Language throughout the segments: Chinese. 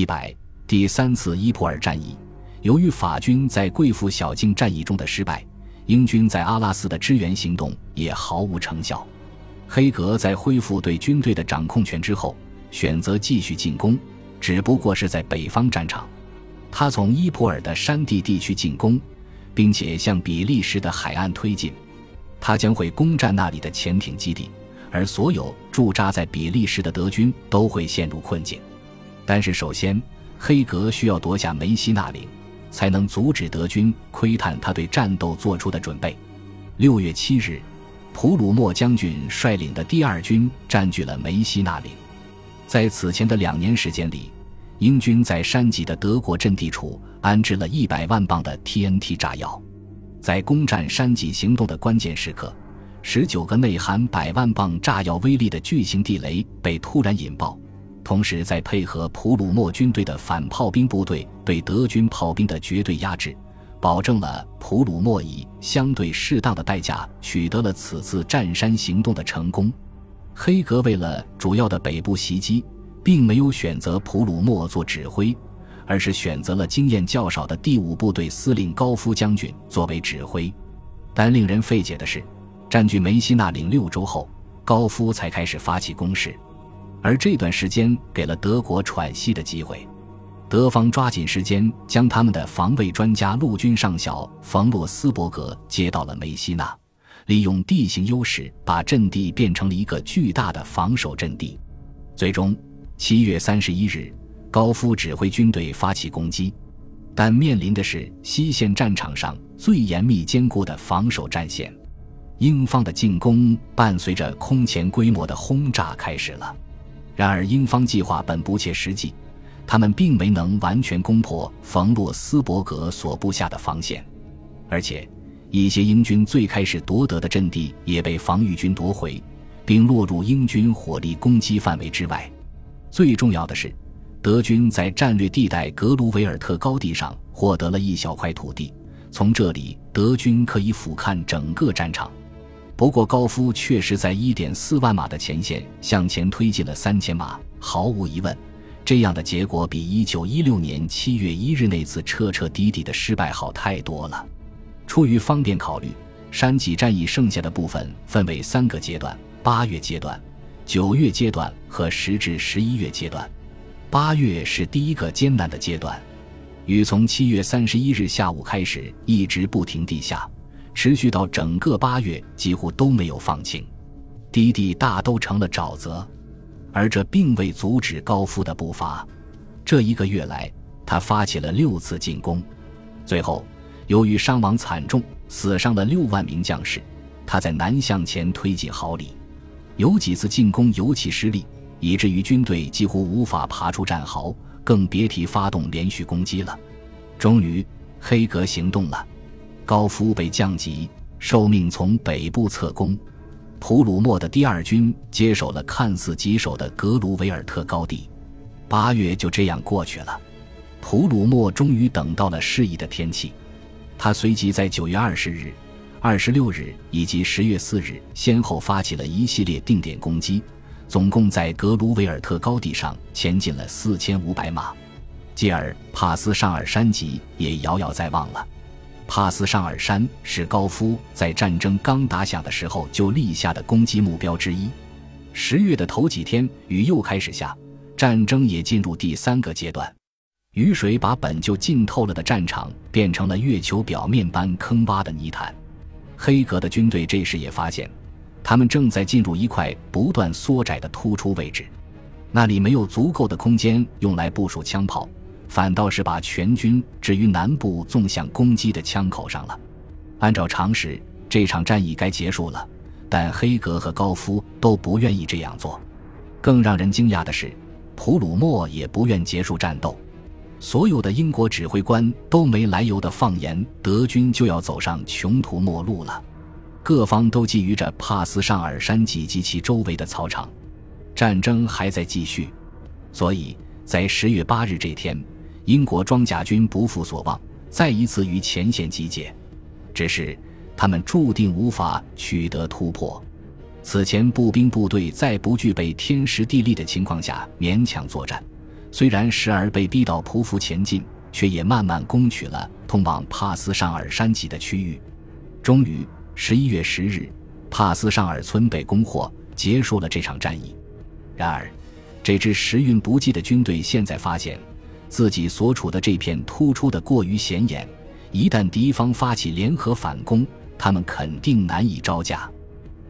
一百第三次伊普尔战役，由于法军在贵妇小径战役中的失败，英军在阿拉斯的支援行动也毫无成效。黑格在恢复对军队的掌控权之后，选择继续进攻，只不过是在北方战场。他从伊普尔的山地地区进攻，并且向比利时的海岸推进。他将会攻占那里的潜艇基地，而所有驻扎在比利时的德军都会陷入困境。但是，首先，黑格需要夺下梅西那岭，才能阻止德军窥探他对战斗做出的准备。六月七日，普鲁默将军率领的第二军占据了梅西那岭。在此前的两年时间里，英军在山脊的德国阵地处安置了一百万磅的 TNT 炸药。在攻占山脊行动的关键时刻，十九个内含百万磅炸药威力的巨型地雷被突然引爆。同时，在配合普鲁默军队的反炮兵部队对德军炮兵的绝对压制，保证了普鲁默以相对适当的代价取得了此次占山行动的成功。黑格为了主要的北部袭击，并没有选择普鲁默做指挥，而是选择了经验较少的第五部队司令高夫将军作为指挥。但令人费解的是，占据梅西纳岭六周后，高夫才开始发起攻势。而这段时间给了德国喘息的机会，德方抓紧时间将他们的防卫专家陆军上校冯洛斯伯格接到了梅西纳，利用地形优势把阵地变成了一个巨大的防守阵地。最终，七月三十一日，高夫指挥军队发起攻击，但面临的是西线战场上最严密坚固的防守战线，英方的进攻伴随着空前规模的轰炸开始了。然而，英方计划本不切实际，他们并没能完全攻破冯洛斯伯格所布下的防线，而且一些英军最开始夺得的阵地也被防御军夺回，并落入英军火力攻击范围之外。最重要的是，德军在战略地带格鲁维尔特高地上获得了一小块土地，从这里德军可以俯瞰整个战场。不过，高夫确实在1.4万码的前线向前推进了3000码。毫无疑问，这样的结果比1916年7月1日那次彻彻底底的失败好太多了。出于方便考虑，山脊战役剩下的部分分为三个阶段：八月阶段、九月阶段和十至十一月阶段。八月是第一个艰难的阶段，雨从7月31日下午开始一直不停地下。持续到整个八月，几乎都没有放晴，低地大都成了沼泽，而这并未阻止高夫的步伐。这一个月来，他发起了六次进攻，最后由于伤亡惨重，死伤了六万名将士，他在南向前推进毫里，有几次进攻尤其失利，以至于军队几乎无法爬出战壕，更别提发动连续攻击了。终于，黑格行动了。高夫被降级，受命从北部侧攻。普鲁默的第二军接手了看似棘手的格鲁维尔特高地。八月就这样过去了，普鲁默终于等到了适宜的天气。他随即在九月二十日、二十六日以及十月四日先后发起了一系列定点攻击，总共在格鲁维尔特高地上前进了四千五百码。继而，帕斯尚尔山脊也遥遥在望了。帕斯尚尔山是高夫在战争刚打响的时候就立下的攻击目标之一。十月的头几天，雨又开始下，战争也进入第三个阶段。雨水把本就浸透了的战场变成了月球表面般坑洼的泥潭。黑格的军队这时也发现，他们正在进入一块不断缩窄的突出位置，那里没有足够的空间用来部署枪炮。反倒是把全军置于南部纵向攻击的枪口上了。按照常识，这场战役该结束了，但黑格和高夫都不愿意这样做。更让人惊讶的是，普鲁默也不愿结束战斗。所有的英国指挥官都没来由的放言，德军就要走上穷途末路了。各方都觊觎着帕斯尚尔山脊及其周围的草场，战争还在继续。所以在十月八日这天。英国装甲军不负所望，再一次于前线集结，只是他们注定无法取得突破。此前步兵部队在不具备天时地利的情况下勉强作战，虽然时而被逼到匍匐前进，却也慢慢攻取了通往帕斯上尔山脊的区域。终于，十一月十日，帕斯上尔村被攻获，结束了这场战役。然而，这支时运不济的军队现在发现，自己所处的这片突出的过于显眼，一旦敌方发起联合反攻，他们肯定难以招架。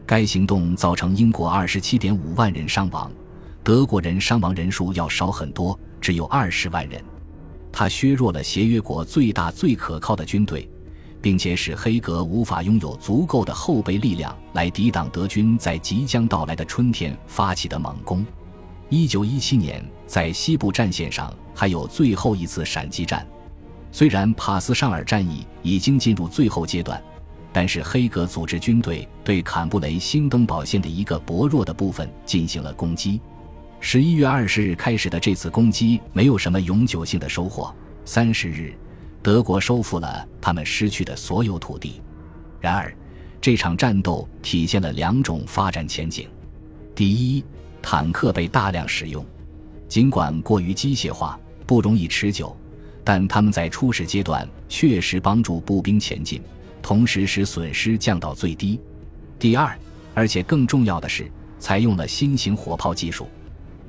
该行动造成英国二十七点五万人伤亡，德国人伤亡人数要少很多，只有二十万人。他削弱了协约国最大最可靠的军队，并且使黑格无法拥有足够的后备力量来抵挡德军在即将到来的春天发起的猛攻。一九一七年，在西部战线上还有最后一次闪击战，虽然帕斯尚尔战役已经进入最后阶段。但是黑格组织军队对坎布雷新登堡线的一个薄弱的部分进行了攻击。十一月二十日开始的这次攻击没有什么永久性的收获。三十日，德国收复了他们失去的所有土地。然而，这场战斗体现了两种发展前景：第一，坦克被大量使用，尽管过于机械化，不容易持久，但他们在初始阶段确实帮助步兵前进。同时使损失降到最低。第二，而且更重要的是，采用了新型火炮技术，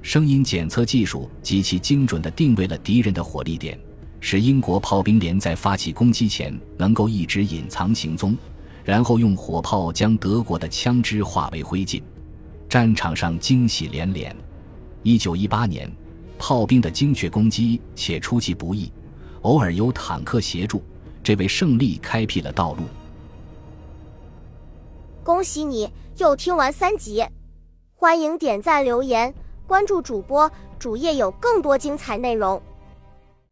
声音检测技术极其精准地定位了敌人的火力点，使英国炮兵连在发起攻击前能够一直隐藏行踪，然后用火炮将德国的枪支化为灰烬。战场上惊喜连连。一九一八年，炮兵的精确攻击且出其不意，偶尔有坦克协助。这为胜利开辟了道路。恭喜你又听完三集，欢迎点赞、留言、关注主播，主页有更多精彩内容。